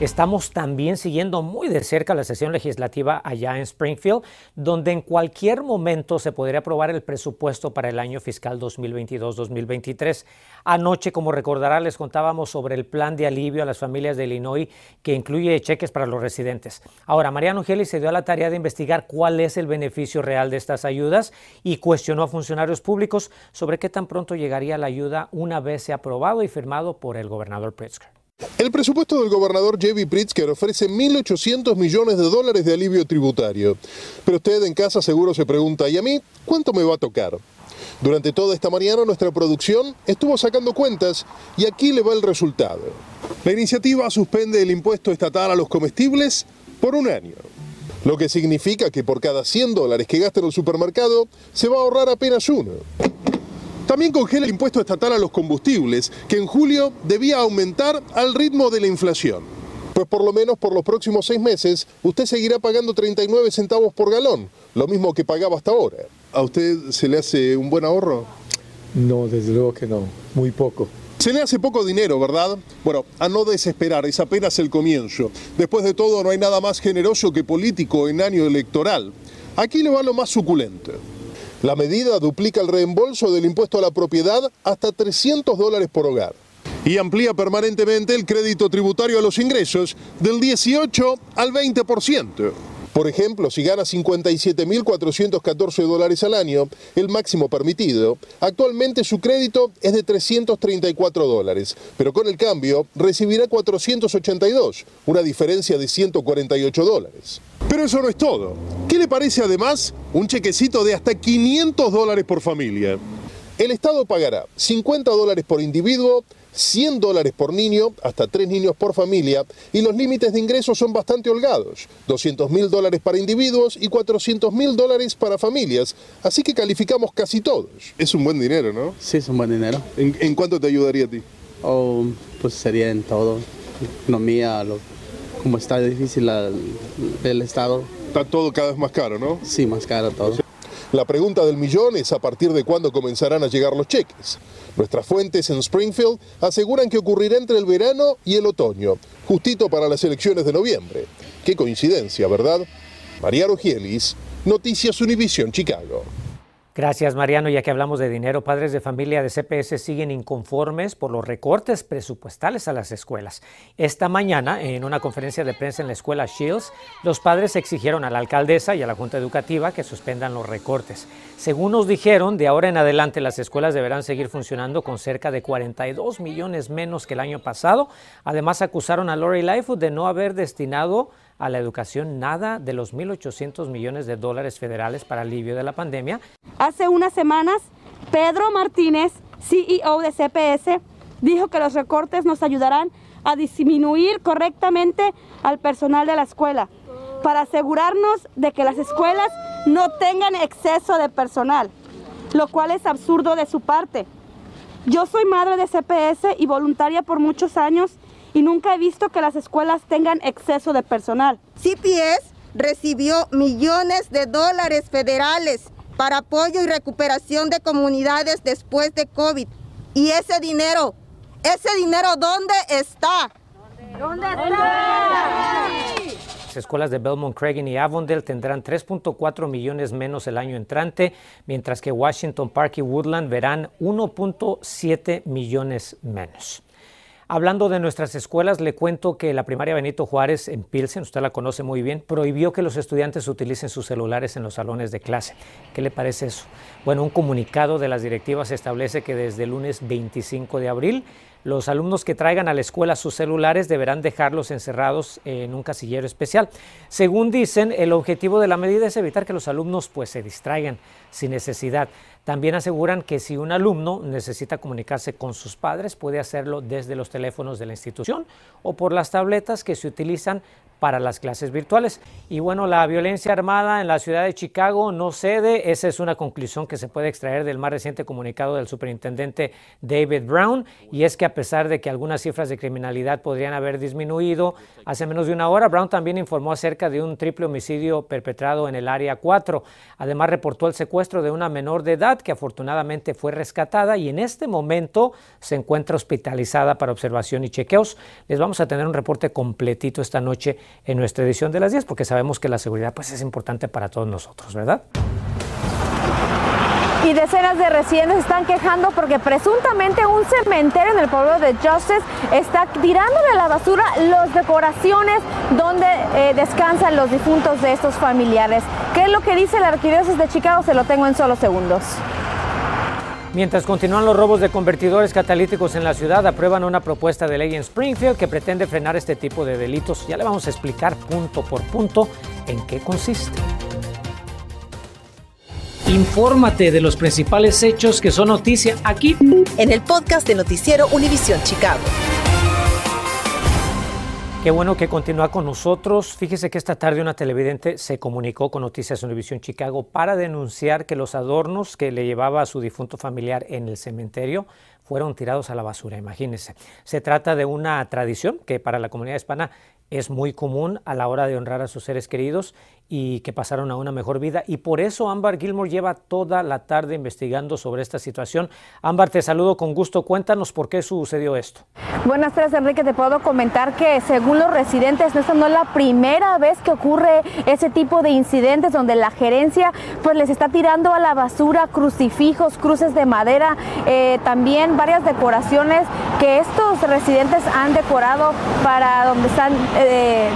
Estamos también siguiendo muy de cerca la sesión legislativa allá en Springfield, donde en cualquier momento se podría aprobar el presupuesto para el año fiscal 2022-2023. Anoche, como recordará, les contábamos sobre el plan de alivio a las familias de Illinois que incluye cheques para los residentes. Ahora, Mariano Gelli se dio a la tarea de investigar cuál es el beneficio real de estas ayudas y cuestionó a funcionarios públicos sobre qué tan pronto llegaría la ayuda una vez sea aprobado y firmado por el gobernador Pritzker. El presupuesto del gobernador J.B. Pritzker ofrece 1.800 millones de dólares de alivio tributario. Pero usted en casa seguro se pregunta, ¿y a mí cuánto me va a tocar? Durante toda esta mañana nuestra producción estuvo sacando cuentas y aquí le va el resultado. La iniciativa suspende el impuesto estatal a los comestibles por un año. Lo que significa que por cada 100 dólares que gasta en el supermercado se va a ahorrar apenas uno. También congela el impuesto estatal a los combustibles, que en julio debía aumentar al ritmo de la inflación. Pues por lo menos por los próximos seis meses usted seguirá pagando 39 centavos por galón, lo mismo que pagaba hasta ahora. ¿A usted se le hace un buen ahorro? No, desde luego que no, muy poco. Se le hace poco dinero, ¿verdad? Bueno, a no desesperar, es apenas el comienzo. Después de todo, no hay nada más generoso que político en año electoral. Aquí le va lo más suculento. La medida duplica el reembolso del impuesto a la propiedad hasta 300 dólares por hogar y amplía permanentemente el crédito tributario a los ingresos del 18 al 20%. Por ejemplo, si gana 57.414 dólares al año, el máximo permitido, actualmente su crédito es de 334 dólares, pero con el cambio recibirá 482, una diferencia de 148 dólares. Pero eso no es todo. ¿Qué le parece además un chequecito de hasta 500 dólares por familia? El Estado pagará 50 dólares por individuo, 100 dólares por niño, hasta 3 niños por familia, y los límites de ingresos son bastante holgados, 200 mil dólares para individuos y 400 mil dólares para familias, así que calificamos casi todos. Es un buen dinero, ¿no? Sí, es un buen dinero. ¿En, en cuánto te ayudaría a ti? Oh, pues sería en todo, economía, lo, como está difícil la- el Estado. Está todo cada vez más caro, ¿no? Sí, más caro todo. La pregunta del millón es a partir de cuándo comenzarán a llegar los cheques. Nuestras fuentes en Springfield aseguran que ocurrirá entre el verano y el otoño, justito para las elecciones de noviembre. Qué coincidencia, ¿verdad? María Rogielis, Noticias Univisión Chicago. Gracias, Mariano. Ya que hablamos de dinero, padres de familia de CPS siguen inconformes por los recortes presupuestales a las escuelas. Esta mañana, en una conferencia de prensa en la escuela Shields, los padres exigieron a la alcaldesa y a la Junta Educativa que suspendan los recortes. Según nos dijeron, de ahora en adelante las escuelas deberán seguir funcionando con cerca de 42 millones menos que el año pasado. Además, acusaron a Lori Lightfoot de no haber destinado a la educación nada de los 1.800 millones de dólares federales para alivio de la pandemia Hace unas semanas, Pedro Martínez, CEO de CPS, dijo que los recortes nos ayudarán a disminuir correctamente al personal de la escuela para asegurarnos de que las escuelas no tengan exceso de personal, lo cual es absurdo de su parte. Yo soy madre de CPS y voluntaria por muchos años y nunca he visto que las escuelas tengan exceso de personal. CPS recibió millones de dólares federales para apoyo y recuperación de comunidades después de COVID. Y ese dinero, ese dinero, ¿dónde está? ¿Dónde Las escuelas de Belmont, Craig y Avondale tendrán 3.4 millones menos el año entrante, mientras que Washington Park y Woodland verán 1.7 millones menos. Hablando de nuestras escuelas, le cuento que la primaria Benito Juárez en Pilsen, usted la conoce muy bien, prohibió que los estudiantes utilicen sus celulares en los salones de clase. ¿Qué le parece eso? Bueno, un comunicado de las directivas establece que desde el lunes 25 de abril los alumnos que traigan a la escuela sus celulares deberán dejarlos encerrados en un casillero especial. Según dicen, el objetivo de la medida es evitar que los alumnos pues se distraigan sin necesidad. También aseguran que si un alumno necesita comunicarse con sus padres, puede hacerlo desde los teléfonos de la institución o por las tabletas que se utilizan para las clases virtuales. Y bueno, la violencia armada en la ciudad de Chicago no cede. Esa es una conclusión que se puede extraer del más reciente comunicado del superintendente David Brown. Y es que a pesar de que algunas cifras de criminalidad podrían haber disminuido, hace menos de una hora Brown también informó acerca de un triple homicidio perpetrado en el área 4. Además reportó el secuestro de una menor de edad que afortunadamente fue rescatada y en este momento se encuentra hospitalizada para observación y chequeos. Les vamos a tener un reporte completito esta noche en nuestra edición de las 10 porque sabemos que la seguridad pues es importante para todos nosotros, ¿verdad? y decenas de residentes están quejando porque presuntamente un cementerio en el pueblo de Justice está tirándole a la basura las decoraciones donde eh, descansan los difuntos de estos familiares. ¿Qué es lo que dice la arquidiócesis de Chicago? Se lo tengo en solo segundos. Mientras continúan los robos de convertidores catalíticos en la ciudad, aprueban una propuesta de ley en Springfield que pretende frenar este tipo de delitos. Ya le vamos a explicar punto por punto en qué consiste. Infórmate de los principales hechos que son noticia aquí en el podcast de Noticiero Univisión Chicago. Qué bueno que continúa con nosotros. Fíjese que esta tarde una televidente se comunicó con Noticias Univisión Chicago para denunciar que los adornos que le llevaba a su difunto familiar en el cementerio fueron tirados a la basura, imagínese. Se trata de una tradición que para la comunidad hispana es muy común a la hora de honrar a sus seres queridos y que pasaron a una mejor vida. Y por eso Ámbar Gilmore lleva toda la tarde investigando sobre esta situación. Ámbar, te saludo con gusto. Cuéntanos por qué sucedió esto. Buenas tardes, Enrique. Te puedo comentar que según los residentes, esta no es la primera vez que ocurre ese tipo de incidentes donde la gerencia pues les está tirando a la basura crucifijos, cruces de madera, eh, también varias decoraciones que estos residentes han decorado para donde están... Eh,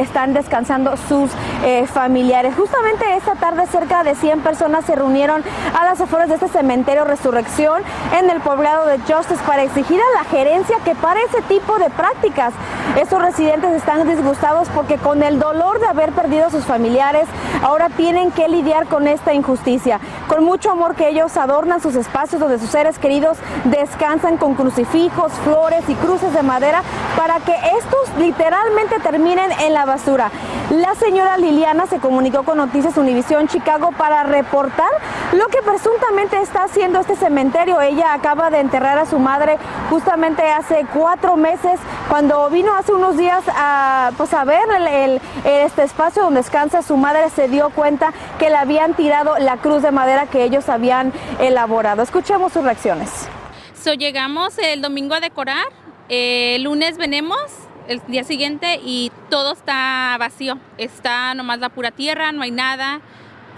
están descansando sus eh, familiares. Justamente esta tarde cerca de 100 personas se reunieron a las afueras de este cementerio Resurrección en el poblado de Justice para exigir a la gerencia que pare ese tipo de prácticas. Estos residentes están disgustados porque con el dolor de haber perdido a sus familiares, ahora tienen que lidiar con esta injusticia. Con mucho amor que ellos adornan sus espacios donde sus seres queridos descansan con crucifijos, flores y cruces de madera para que estos literalmente terminen en la basura. La señora Liliana se comunicó con Noticias Univisión Chicago para reportar lo que presuntamente está haciendo este cementerio. Ella acaba de enterrar a su madre justamente hace cuatro meses, cuando vino hace unos días a, pues ver el, este espacio donde descansa su madre, se dio cuenta que le habían tirado la cruz de madera que ellos habían elaborado. Escuchemos sus reacciones. So, llegamos el domingo a decorar, el lunes venimos el día siguiente y todo está vacío. Está nomás la pura tierra, no hay nada.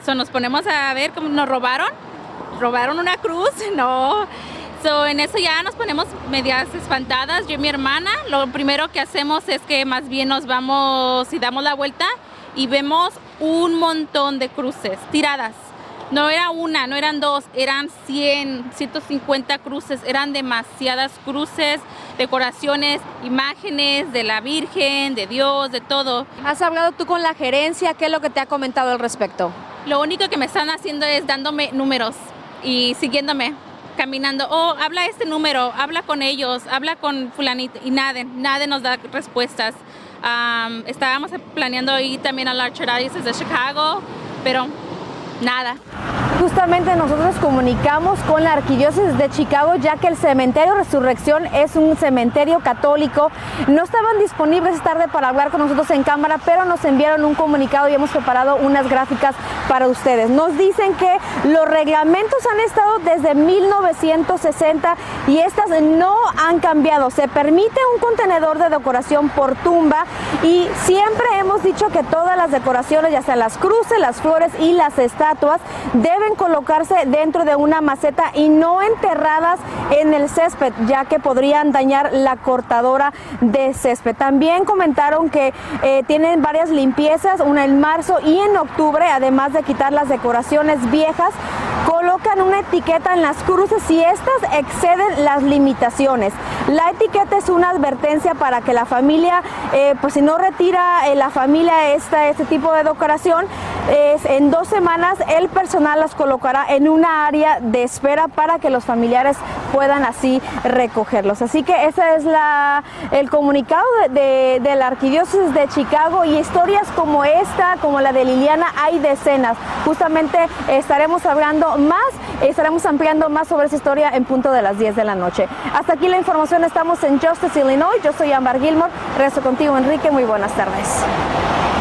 So, nos ponemos a ver cómo nos robaron. Robaron una cruz, no. So, en eso ya nos ponemos medias espantadas, yo y mi hermana. Lo primero que hacemos es que más bien nos vamos y damos la vuelta y vemos un montón de cruces tiradas no era una, no eran dos, eran 100, 150 cruces, eran demasiadas cruces, decoraciones, imágenes de la Virgen, de Dios, de todo. ¿Has hablado tú con la gerencia? ¿Qué es lo que te ha comentado al respecto? Lo único que me están haciendo es dándome números y siguiéndome caminando, oh, habla este número, habla con ellos, habla con fulanito y nadie, nadie nos da respuestas. estábamos planeando ir también a la Archdiocese de Chicago, pero nada. Justamente nosotros comunicamos con la Arquidiócesis de Chicago ya que el cementerio Resurrección es un cementerio católico. No estaban disponibles tarde para hablar con nosotros en cámara, pero nos enviaron un comunicado y hemos preparado unas gráficas para ustedes. Nos dicen que los reglamentos han estado desde 1960 y estas no han cambiado. Se permite un contenedor de decoración por tumba y siempre hemos dicho que todas las decoraciones, ya sea las cruces, las flores y las estatuas, deben colocarse dentro de una maceta y no enterradas en el césped, ya que podrían dañar la cortadora de césped. También comentaron que eh, tienen varias limpiezas, una en marzo y en octubre, además de quitar las decoraciones viejas, colocan una etiqueta en las cruces si estas exceden las limitaciones. La etiqueta es una advertencia para que la familia, eh, pues si no retira eh, la familia esta, este tipo de decoración, en dos semanas el personal las colocará en una área de espera para que los familiares puedan así recogerlos. Así que ese es la, el comunicado de, de la Arquidiócesis de Chicago y historias como esta, como la de Liliana, hay decenas. Justamente estaremos hablando más, estaremos ampliando más sobre esa historia en punto de las 10 de la noche. Hasta aquí la información, estamos en Justice, Illinois. Yo soy Ambar Gilmore. Rezo contigo, Enrique. Muy buenas tardes.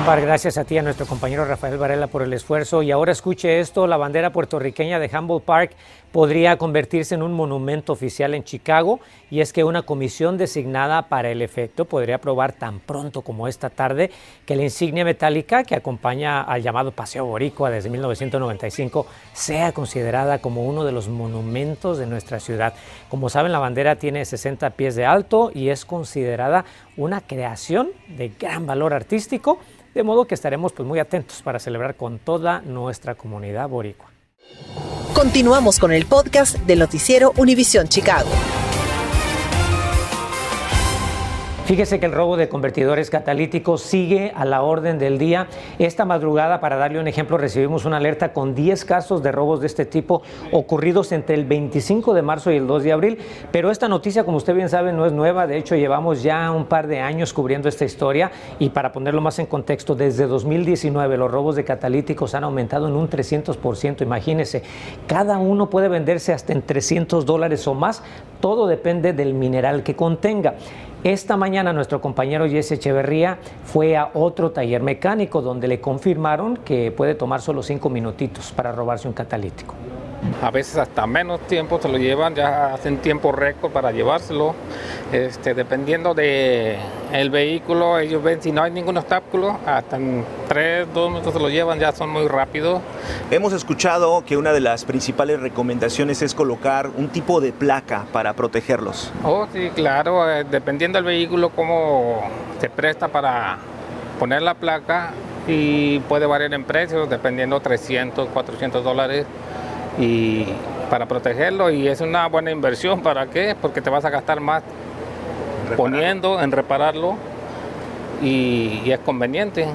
Gracias a ti, a nuestro compañero Rafael Varela por el esfuerzo. Y ahora escuche esto, la bandera puertorriqueña de Humboldt Park podría convertirse en un monumento oficial en Chicago y es que una comisión designada para el efecto podría aprobar tan pronto como esta tarde que la insignia metálica que acompaña al llamado Paseo Boricua desde 1995 sea considerada como uno de los monumentos de nuestra ciudad. Como saben, la bandera tiene 60 pies de alto y es considerada una creación de gran valor artístico de modo que estaremos pues, muy atentos para celebrar con toda nuestra comunidad boricua. Continuamos con el podcast del noticiero Univisión Chicago. Fíjese que el robo de convertidores catalíticos sigue a la orden del día. Esta madrugada, para darle un ejemplo, recibimos una alerta con 10 casos de robos de este tipo ocurridos entre el 25 de marzo y el 2 de abril. Pero esta noticia, como usted bien sabe, no es nueva. De hecho, llevamos ya un par de años cubriendo esta historia. Y para ponerlo más en contexto, desde 2019 los robos de catalíticos han aumentado en un 300%. Imagínese, cada uno puede venderse hasta en 300 dólares o más. Todo depende del mineral que contenga. Esta mañana nuestro compañero Jesse Echeverría fue a otro taller mecánico donde le confirmaron que puede tomar solo cinco minutitos para robarse un catalítico. A veces hasta menos tiempo se lo llevan, ya hacen tiempo récord para llevárselo. Este, dependiendo de el vehículo, ellos ven si no hay ningún obstáculo, hasta en 3, 2 minutos se lo llevan, ya son muy rápidos. Hemos escuchado que una de las principales recomendaciones es colocar un tipo de placa para protegerlos. Oh, sí, claro, eh, dependiendo del vehículo, cómo se presta para poner la placa y puede variar en precios, dependiendo 300, 400 dólares y para protegerlo y es una buena inversión. ¿Para qué? Porque te vas a gastar más poniendo en repararlo y, es conveniente.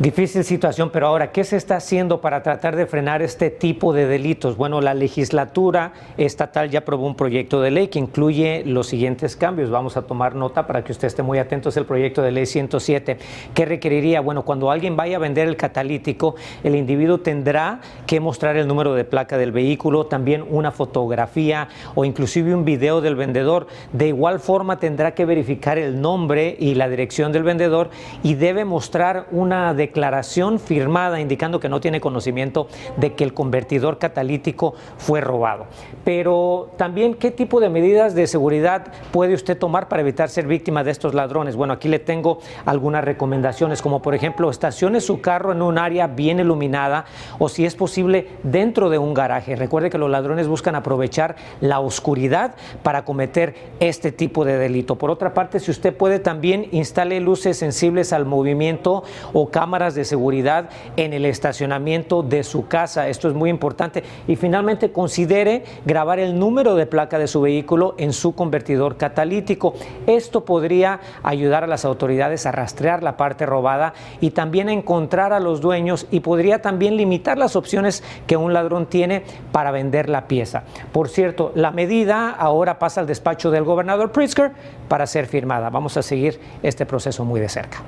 Difícil situación, pero ahora, ¿qué se está haciendo para tratar de frenar este tipo de delitos? Bueno, la legislatura estatal ya aprobó un proyecto de ley que incluye los siguientes cambios. Vamos a tomar nota para que usted esté muy atento. Es el proyecto de ley 107, que requeriría, bueno, cuando alguien vaya a vender el catalítico, el individuo tendrá que mostrar el número de placa del vehículo, también una fotografía o inclusive un video del vendedor. De igual forma, tendrá que verificar el nombre y la dirección del vendedor y debe mostrar una declaración declaración firmada indicando que no tiene conocimiento de que el convertidor catalítico fue robado. Pero también, ¿qué tipo de medidas de seguridad puede usted tomar para evitar ser víctima de estos ladrones? Bueno, aquí le tengo algunas recomendaciones, como por ejemplo, estacione su carro en un área bien iluminada o si es posible dentro de un garaje. Recuerde que los ladrones buscan aprovechar la oscuridad para cometer este tipo de delito. Por otra parte, si usted puede también instale luces sensibles al movimiento o cámaras de seguridad en el estacionamiento de su casa. Esto es muy importante. Y finalmente considere grabar el número de placa de su vehículo en su convertidor catalítico. Esto podría ayudar a las autoridades a rastrear la parte robada y también a encontrar a los dueños y podría también limitar las opciones que un ladrón tiene para vender la pieza. Por cierto, la medida ahora pasa al despacho del gobernador Pritzker para ser firmada. Vamos a seguir este proceso muy de cerca.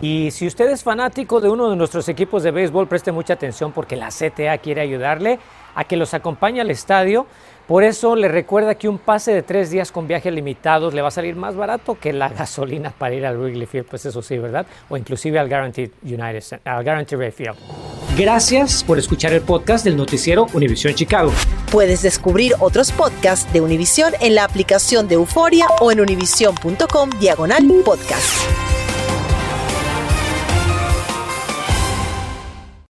Y si usted es fanático de uno de nuestros equipos de béisbol, preste mucha atención porque la CTA quiere ayudarle a que los acompañe al estadio. Por eso le recuerda que un pase de tres días con viajes limitados le va a salir más barato que la gasolina para ir al Wrigley Field, pues eso sí, ¿verdad? O inclusive al Guaranteed United, al Guaranteed Field. Gracias por escuchar el podcast del noticiero Univisión Chicago. Puedes descubrir otros podcasts de Univisión en la aplicación de Euforia o en univision.com diagonal podcast.